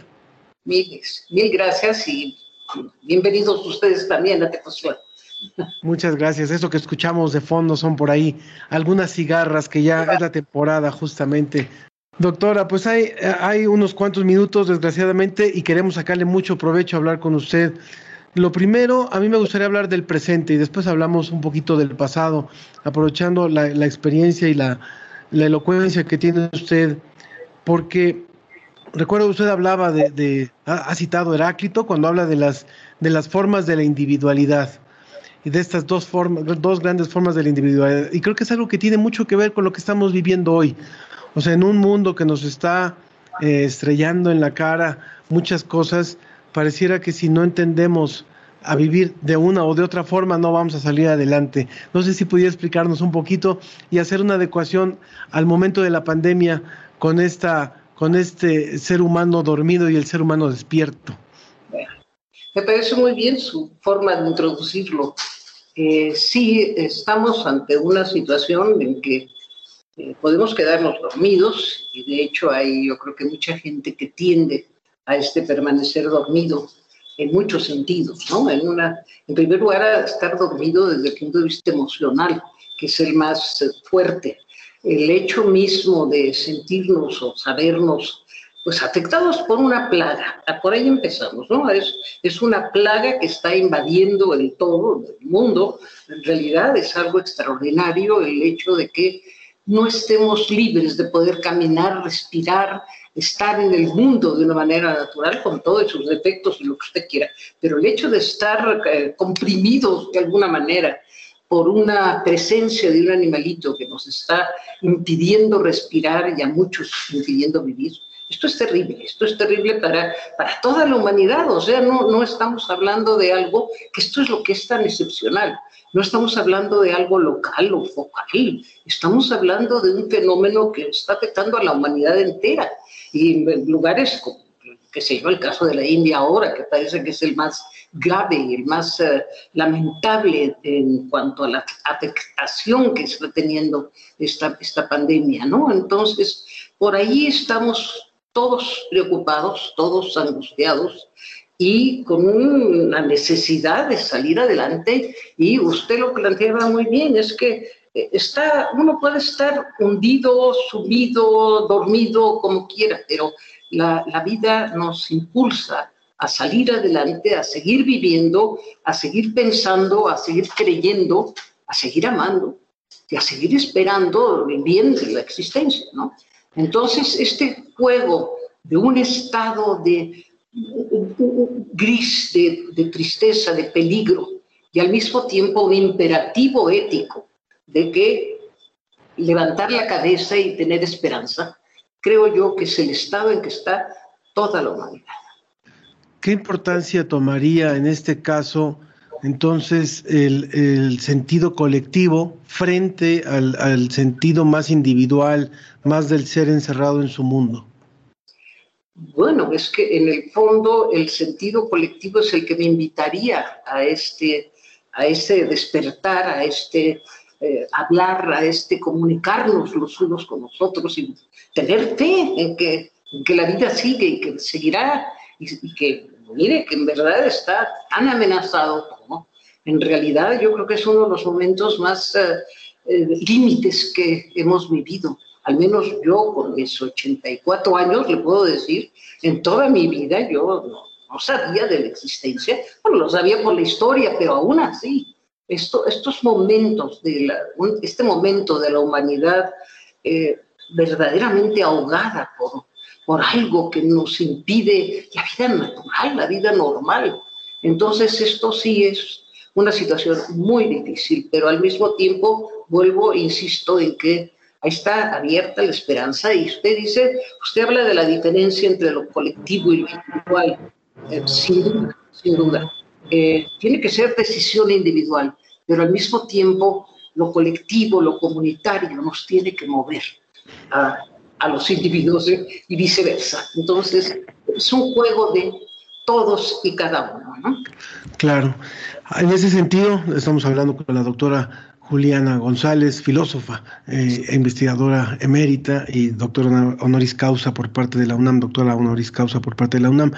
Mil, mil gracias y bienvenidos ustedes también a Tepoztlán. Muchas gracias. Eso que escuchamos de fondo son por ahí algunas cigarras que ya es la temporada justamente Doctora, pues hay, hay unos cuantos minutos, desgraciadamente, y queremos sacarle mucho provecho a hablar con usted. Lo primero, a mí me gustaría hablar del presente y después hablamos un poquito del pasado, aprovechando la, experiencia y la, elocuencia que tiene usted, porque recuerdo usted hablaba de, de ha, citado Heráclito cuando habla de las, de las formas de la individualidad y de estas dos formas, dos grandes formas de la individualidad. Y creo que es algo que tiene mucho que ver con lo que estamos viviendo hoy. O sea, en un mundo que nos está eh, estrellando en la cara muchas cosas, pareciera que si no entendemos a vivir de una o de otra forma no vamos a salir adelante. No sé si pudiera explicarnos un poquito y hacer una adecuación al momento de la pandemia con esta con este ser humano dormido y el ser humano despierto. Me parece muy bien su forma de introducirlo. Eh, sí, estamos ante una situación en que eh, podemos quedarnos dormidos y de hecho hay yo creo que mucha gente que tiende a este permanecer dormido en muchos sentidos, ¿no? En, una, en primer lugar, a estar dormido desde el punto de vista emocional, que es el más fuerte. El hecho mismo de sentirnos o sabernos pues afectados por una plaga, por ahí empezamos, ¿no? Es, es una plaga que está invadiendo el todo, el mundo, en realidad es algo extraordinario el hecho de que no estemos libres de poder caminar, respirar, estar en el mundo de una manera natural con todos sus defectos y lo que usted quiera. Pero el hecho de estar eh, comprimidos de alguna manera por una presencia de un animalito que nos está impidiendo respirar y a muchos impidiendo vivir. Esto es terrible, esto es terrible para, para toda la humanidad, o sea, no, no estamos hablando de algo, que esto es lo que es tan excepcional, no estamos hablando de algo local o focal, estamos hablando de un fenómeno que está afectando a la humanidad entera y en lugares como, qué sé yo, el caso de la India ahora, que parece que es el más grave y el más eh, lamentable en cuanto a la afectación que está teniendo esta, esta pandemia, ¿no? Entonces, por ahí estamos todos preocupados, todos angustiados y con una necesidad de salir adelante. Y usted lo planteaba muy bien, es que eh, está, uno puede estar hundido, subido, dormido, como quiera, pero la vida nos impulsa a salir adelante, a seguir viviendo, a seguir pensando, a seguir creyendo, a seguir amando y a seguir esperando el bien de la existencia, ¿no? Entonces, este juego de un estado de gris, de, de, tristeza, de peligro, y al mismo tiempo un imperativo ético de que levantar la cabeza y tener esperanza, creo yo que es el estado en que está toda la humanidad. ¿Qué importancia tomaría en este caso entonces el, sentido colectivo frente al, sentido más individual, más del ser encerrado en su mundo? Bueno, es que en el fondo el sentido colectivo es el que me invitaría a este, a este despertar, a este eh, hablar, a este comunicarnos los unos con los otros y tener fe en que, la vida sigue y que seguirá y, y que mire que en verdad está tan amenazado en realidad yo creo que es uno de los momentos más eh, eh, límites que hemos vivido. Al menos yo con mis 84 años le puedo decir, en toda mi vida yo no, sabía de la existencia, bueno, lo sabía por la historia, pero aún así, esto, estos momentos, de este momento de la humanidad eh, verdaderamente ahogada por, por algo que nos impide la vida natural, la vida normal. Entonces esto sí es una situación muy difícil, pero al mismo tiempo vuelvo, insisto, en que ahí está abierta la esperanza y usted dice, usted habla de la diferencia entre lo colectivo y lo individual, eh, sin duda, sin duda. Eh, tiene que ser decisión individual, pero al mismo tiempo lo colectivo, lo comunitario nos tiene que mover a, a los individuos ¿eh? y viceversa. Entonces, es un juego de todos y cada uno. ¿no? Claro. En ese sentido, estamos hablando con la doctora Juliana González, filósofa, eh, investigadora emérita y doctora honoris causa por parte de la UNAM, doctora honoris causa por parte de la UNAM.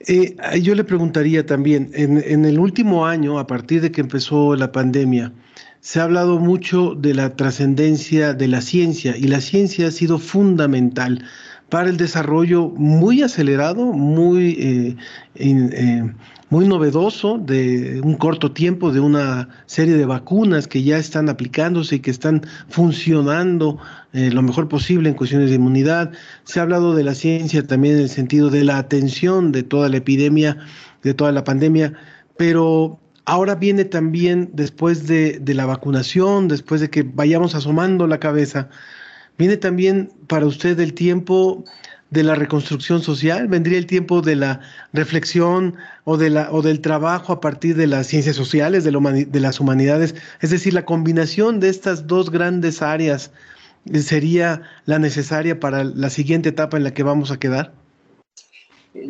Eh, yo le preguntaría también, en, en, el último año, a partir de que empezó la pandemia, se ha hablado mucho de la trascendencia de la ciencia y la ciencia ha sido fundamental para el desarrollo muy acelerado, muy, eh, eh, muy novedoso de un corto tiempo de una serie de vacunas que ya están aplicándose y que están funcionando eh, lo mejor posible en cuestiones de inmunidad. Se ha hablado de la ciencia también en el sentido de la atención de toda la epidemia, de toda la pandemia, pero ahora viene también después de, de la vacunación, después de que vayamos asomando la cabeza, Viene también para usted el tiempo de la reconstrucción social, vendría el tiempo de la reflexión o, del trabajo a partir de las ciencias sociales, de, las humanidades, es decir, la combinación de estas dos grandes áreas sería la necesaria para la siguiente etapa en la que vamos a quedar.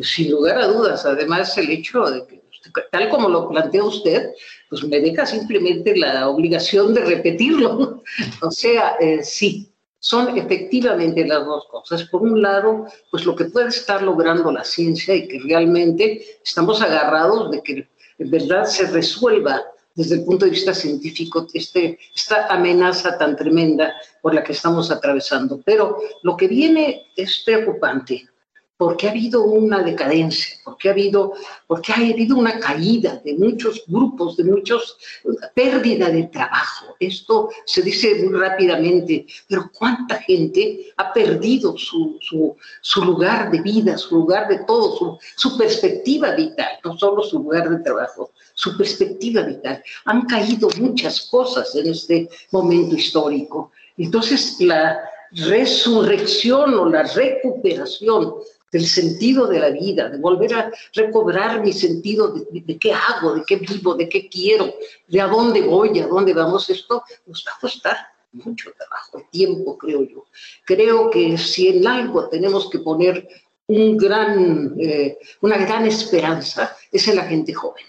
Sin lugar a dudas, además el hecho de que, tal como lo plantea usted, pues me deja simplemente la obligación de repetirlo. o sea, eh, sí, son efectivamente las dos cosas. Por un lado, pues lo que puede estar logrando la ciencia y que realmente estamos agarrados de que en verdad se resuelva desde el punto de vista científico este, esta amenaza tan tremenda por la que estamos atravesando. Pero lo que viene es preocupante porque ha habido una decadencia, porque ha habido, porque ha habido una caída de muchos grupos, de muchos pérdida de trabajo. Esto se dice muy rápidamente, pero ¿cuánta gente ha perdido su, su, su lugar de vida, su lugar de todo, su, su perspectiva vital, no solo su lugar de trabajo, su perspectiva vital? Han caído muchas cosas en este momento histórico. Entonces, la resurrección o la recuperación del sentido de la vida, de volver a recobrar mi sentido de, qué hago, de qué vivo, de qué quiero, de a dónde voy, a dónde vamos, esto nos va a costar mucho trabajo, tiempo, creo yo. Creo que si en algo tenemos que poner un gran, eh, una gran esperanza, es en la gente joven.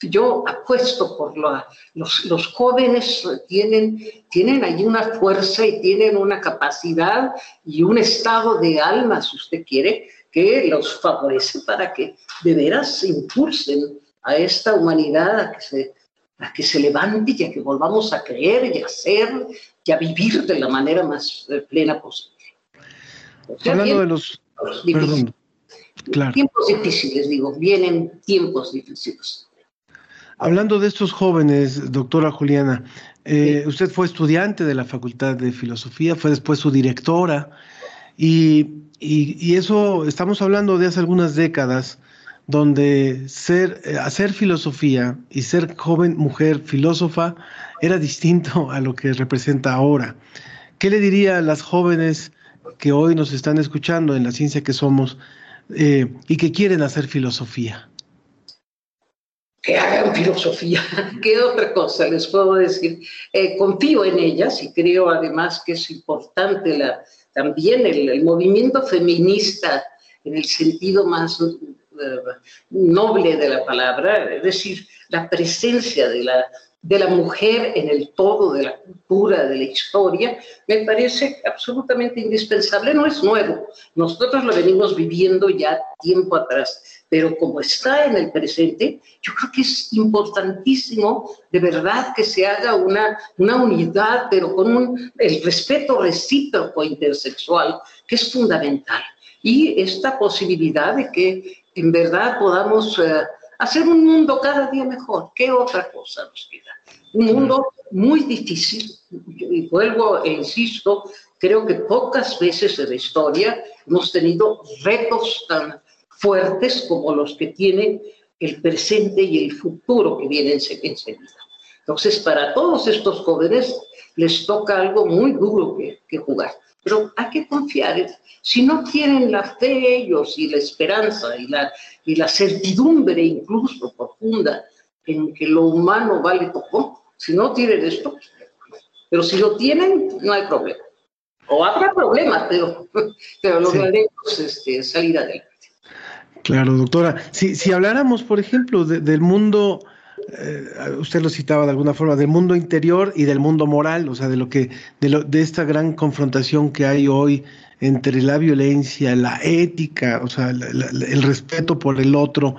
Yo apuesto por los, los jóvenes tienen, tienen ahí una fuerza y tienen una capacidad y un estado de alma, si usted quiere, que los favorece para que de veras impulsen a esta humanidad a que se, a que se levante y a que volvamos a creer y a ser y a vivir de la manera más eh, plena posible. Hablando de los... Perdón, claro. Tiempos difíciles, digo, vienen tiempos difíciles. Hablando de estos jóvenes, doctora Juliana, eh, usted fue estudiante de la Facultad de Filosofía, fue después su directora, y y, eso, estamos hablando de hace algunas décadas, donde ser, eh, hacer filosofía y ser joven mujer filósofa era distinto a lo que representa ahora. ¿Qué le diría a las jóvenes que hoy nos están escuchando en la ciencia que somos eh, y que quieren hacer filosofía? que hagan filosofía. ¿Qué otra cosa les puedo decir? Eh, confío en ellas y creo además que es importante la, también el, movimiento feminista en el sentido más noble de la palabra, es decir, la presencia de la, de la mujer en el todo de la cultura, de la historia, me parece absolutamente indispensable. No es nuevo, nosotros lo venimos viviendo ya tiempo atrás pero como está en el presente, yo creo que es importantísimo de verdad que se haga una, una unidad, pero con el respeto recíproco intersexual, que es fundamental. Y esta posibilidad de que en verdad podamos eh, hacer un mundo cada día mejor. ¿Qué otra cosa nos queda? Un mundo muy difícil, y vuelvo e insisto, creo que pocas veces en la historia hemos tenido retos tan fuertes como los que tiene el presente y el futuro que viene enseguida. Entonces, para todos estos jóvenes les toca algo muy duro que, jugar. Pero hay que confiar. Si no tienen la fe ellos y la esperanza y la, y la certidumbre incluso profunda en que lo humano vale poco, si no tienen esto, pero si lo tienen, no hay problema. O habrá problemas, pero, pero lo sí. este, salir adelante. Claro, doctora. Si, si habláramos, por ejemplo, del mundo, eh, usted lo citaba de alguna forma, del mundo interior y del mundo moral, o sea, de lo que, de, lo, de esta gran confrontación que hay hoy entre la violencia, la ética, o sea, el respeto por el otro,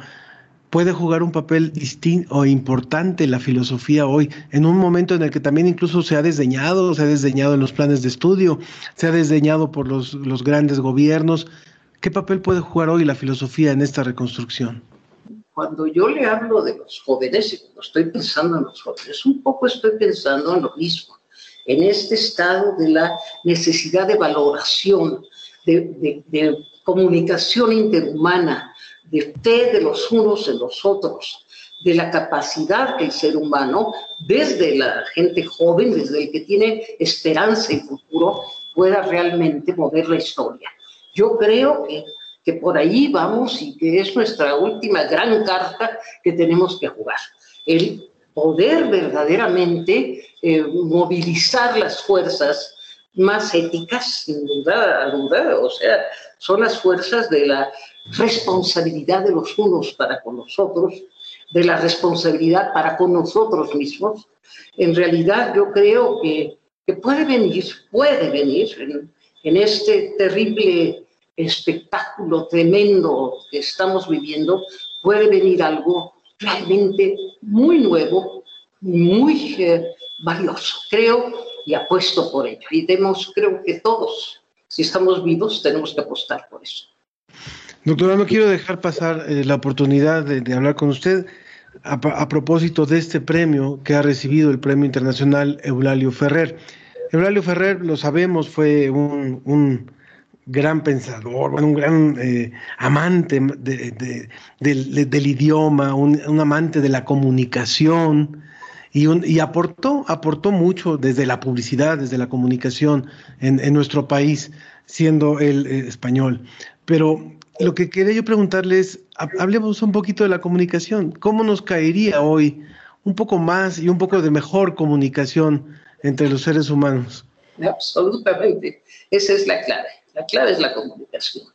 puede jugar un papel distinto o importante la filosofía hoy, en un momento en el que también incluso se ha desdeñado, se ha desdeñado en los planes de estudio, se ha desdeñado por los, los grandes gobiernos, ¿Qué papel puede jugar hoy la filosofía en esta reconstrucción? Cuando yo le hablo de los jóvenes y cuando estoy pensando en los jóvenes, un poco estoy pensando en lo mismo, en este estado de la necesidad de valoración, de, comunicación interhumana, de fe de los unos en los otros, de la capacidad que el ser humano, desde la gente joven, desde el que tiene esperanza y futuro, pueda realmente mover la historia. Yo creo que, que por ahí vamos y que es nuestra última gran carta que tenemos que jugar. El poder verdaderamente eh, movilizar las fuerzas más éticas, sin duda, duda, o sea, son las fuerzas de la responsabilidad de los unos para con los otros, de la responsabilidad para con nosotros mismos. En realidad yo creo que, puede venir, puede venir en, en este terrible espectáculo tremendo que estamos viviendo, puede venir algo realmente muy nuevo, muy eh, valioso. Creo y apuesto por ello. Y demos, creo que todos, si estamos vivos, tenemos que apostar por eso. Doctora, no quiero dejar pasar eh, la oportunidad de, hablar con usted a, propósito de este premio que ha recibido el Premio Internacional Eulalio Ferrer. Eulalio Ferrer, lo sabemos, fue un, gran pensador, un gran eh, amante del, idioma, un, amante de la comunicación y, aportó, aportó mucho desde la publicidad, desde la comunicación en, nuestro país, siendo él eh, español. Pero lo que quería yo preguntarle es, hablemos un poquito de la comunicación. ¿Cómo nos caería hoy un poco más y un poco de mejor comunicación entre los seres humanos? Absolutamente. Esa es la clave. La clave es la comunicación.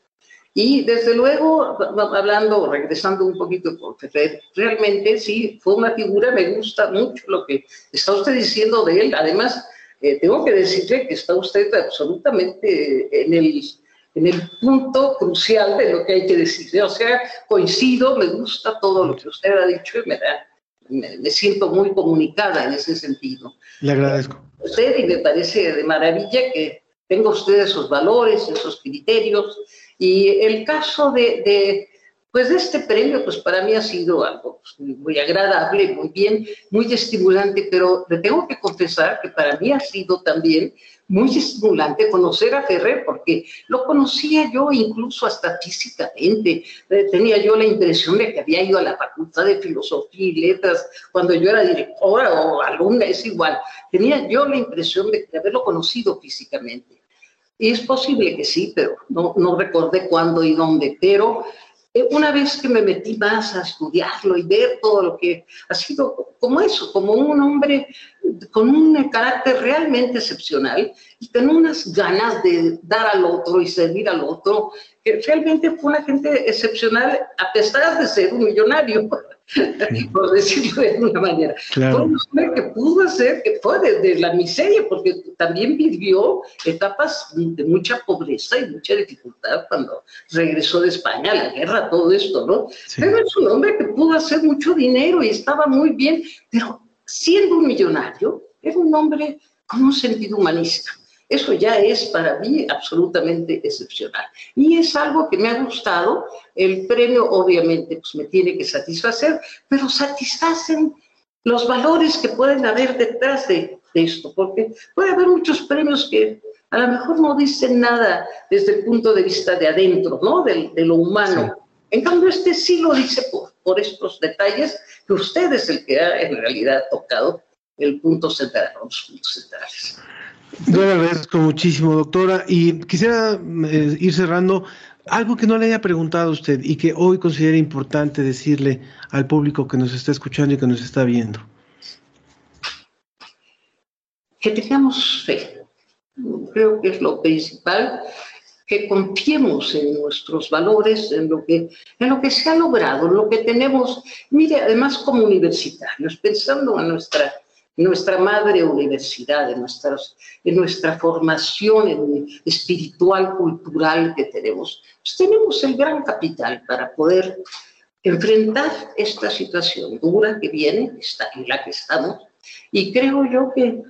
Y desde luego, hablando, regresando un poquito, porque realmente sí, fue una figura, me gusta mucho lo que está usted diciendo de él. Además, eh, tengo que decirle que está usted absolutamente en el en el punto crucial de lo que hay que decir. O sea, coincido, me gusta todo lo que usted ha dicho y me, da, me, siento muy comunicada en ese sentido. Le agradezco. Usted y me parece de maravilla que tenga usted esos valores, esos criterios. Y el caso de, de pues este premio, pues para mí ha sido algo pues, muy agradable, muy bien, muy estimulante, pero le tengo que confesar que para mí ha sido también muy estimulante conocer a Ferrer, porque lo conocía yo incluso hasta físicamente. Eh, tenía yo la impresión de que había ido a la Facultad de Filosofía y Letras cuando yo era directora o alumna, es igual. Tenía yo la impresión de, haberlo conocido físicamente. Y es posible que sí, pero no, no recordé cuándo y dónde. Pero una vez que me metí más a estudiarlo y ver todo lo que ha sido como eso, como un hombre con un carácter realmente excepcional y con unas ganas de dar al otro y servir al otro, que realmente fue una gente excepcional a pesar de ser un millonario, por decirlo de alguna manera. Fue un hombre que pudo hacer, que fue desde la miseria, porque también vivió etapas de mucha pobreza y mucha dificultad cuando regresó de España, la guerra, todo esto, ¿no? Pero es un hombre que pudo hacer mucho dinero y estaba muy bien, pero siendo un millonario, era un hombre con un sentido humanista. Eso ya es para mí absolutamente excepcional. Y es algo que me ha gustado. El premio obviamente pues, me tiene que satisfacer, pero satisfacen los valores que pueden haber detrás de, esto, porque puede haber muchos premios que a lo mejor no dicen nada desde el punto de vista de adentro, ¿no? De, lo humano. En cambio, este sí lo dice por, por estos detalles que usted es el que ha en realidad tocado el punto central, los puntos centrales. Yo le agradezco muchísimo, doctora, y quisiera eh, ir cerrando algo que no le haya preguntado a usted y que hoy considera importante decirle al público que nos está escuchando y que nos está viendo. Que tengamos fe. Creo que es lo principal que confiemos en nuestros valores, en lo que, en lo que se ha logrado, lo que tenemos. Mire, además como universitarios, pensando en nuestra, nuestra madre universidad, en, nuestras, en nuestra formación espiritual, cultural que tenemos, pues tenemos el gran capital para poder enfrentar esta situación dura que viene, está, en la que estamos, y creo yo que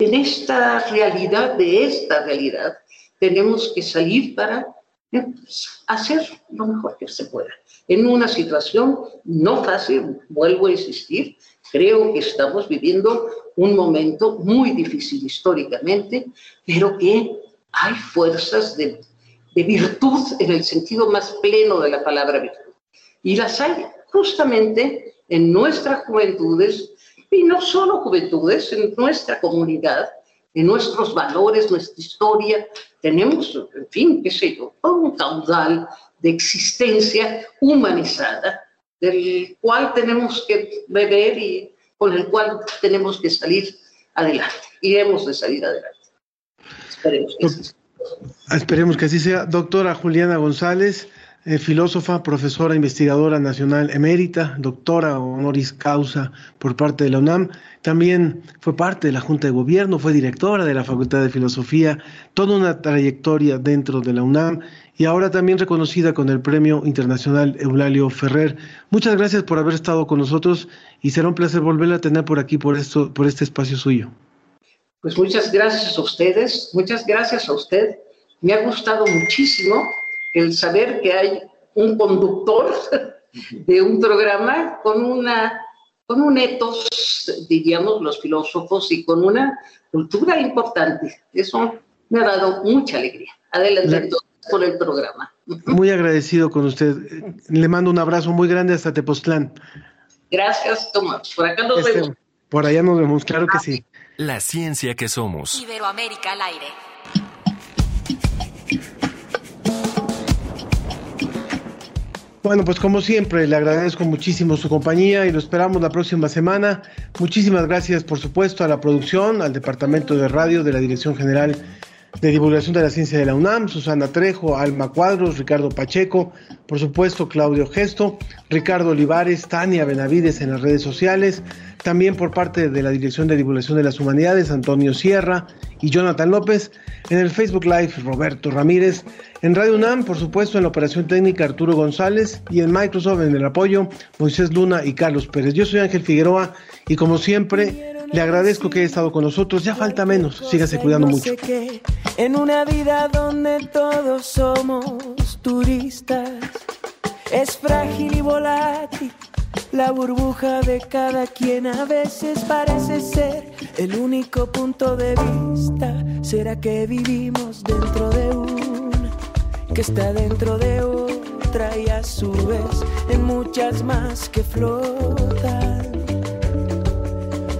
en esta realidad, de esta realidad, tenemos que salir para eh, hacer lo mejor que se pueda. En una situación no fácil, vuelvo a insistir, creo que estamos viviendo un momento muy difícil históricamente, pero que hay fuerzas de, de virtud en el sentido más pleno de la palabra virtud. Y las hay justamente en nuestras juventudes, y no solo juventudes, en nuestra comunidad, en nuestros valores, nuestra historia, tenemos, en fin, qué sé yo, todo un caudal de existencia humanizada del cual tenemos que beber y con el cual tenemos que salir adelante. Y hemos de salir adelante. Esperemos que así sea. Esperemos que así sea. Doctora Juliana González, eh, filósofa, profesora, investigadora nacional emérita, doctora honoris causa por parte de la UNAM. También fue parte de la Junta de Gobierno, fue directora de la Facultad de Filosofía, toda una trayectoria dentro de la UNAM y ahora también reconocida con el Premio Internacional Eulalio Ferrer. Muchas gracias por haber estado con nosotros y será un placer volverla a tener por aquí, por, esto, por este espacio suyo. Pues muchas gracias a ustedes, muchas gracias a usted. Me ha gustado muchísimo el saber que hay un conductor de un programa con una con un etos, diríamos los filósofos, y con una cultura importante. Eso me ha dado mucha alegría. Adelante por el programa. Muy agradecido con usted. Le mando un abrazo muy grande hasta Tepoztlán. Gracias, Tomás. Por acá nos este, vemos. Por allá nos vemos, claro que sí. La ciencia que somos. Iberoamérica al aire. Bueno, pues como siempre, le agradezco muchísimo su compañía y lo esperamos la próxima semana. Muchísimas gracias, por supuesto, a la producción, al Departamento de Radio de la Dirección General de Divulgación de la Ciencia de la UNAM, Susana Trejo, Alma Cuadros, Ricardo Pacheco, por supuesto Claudio Gesto, Ricardo Olivares, Tania Benavides en las redes sociales, también por parte de la Dirección de Divulgación de las Humanidades, Antonio Sierra y Jonathan López, en el Facebook Live Roberto Ramírez, en Radio UNAM, por supuesto, en la operación técnica Arturo González y en Microsoft en el apoyo Moisés Luna y Carlos Pérez. Yo soy Ángel Figueroa y como siempre le agradezco que haya estado con nosotros. Ya falta menos. Sígase cuidando mucho. En una vida donde todos somos turistas, es frágil y volátil. La burbuja de cada quien a veces parece ser el único punto de vista. ¿Será que vivimos dentro de una que está dentro de otra y a su vez en muchas más que flotan?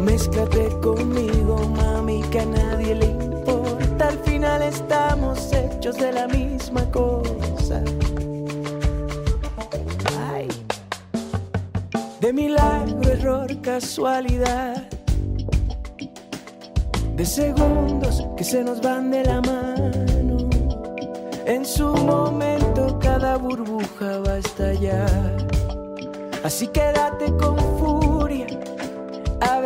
Mézclate conmigo, mami, que a nadie le importa. Al final estamos hechos de la misma cosa. Ay. De milagro, error, casualidad. De segundos que se nos van de la mano. En su momento cada burbuja va a estallar. Así quédate con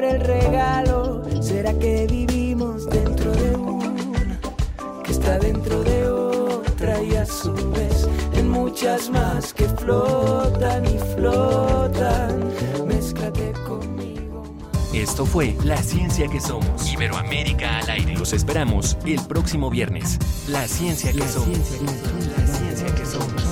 abre el regalo. ¿Será que vivimos dentro de una que está dentro de otra y a su vez en muchas más que flotan y flotan? Mézclate conmigo. Esto fue La Ciencia que Somos. Iberoamérica al aire. Los esperamos el próximo viernes. La Ciencia que Somos. La Ciencia que Somos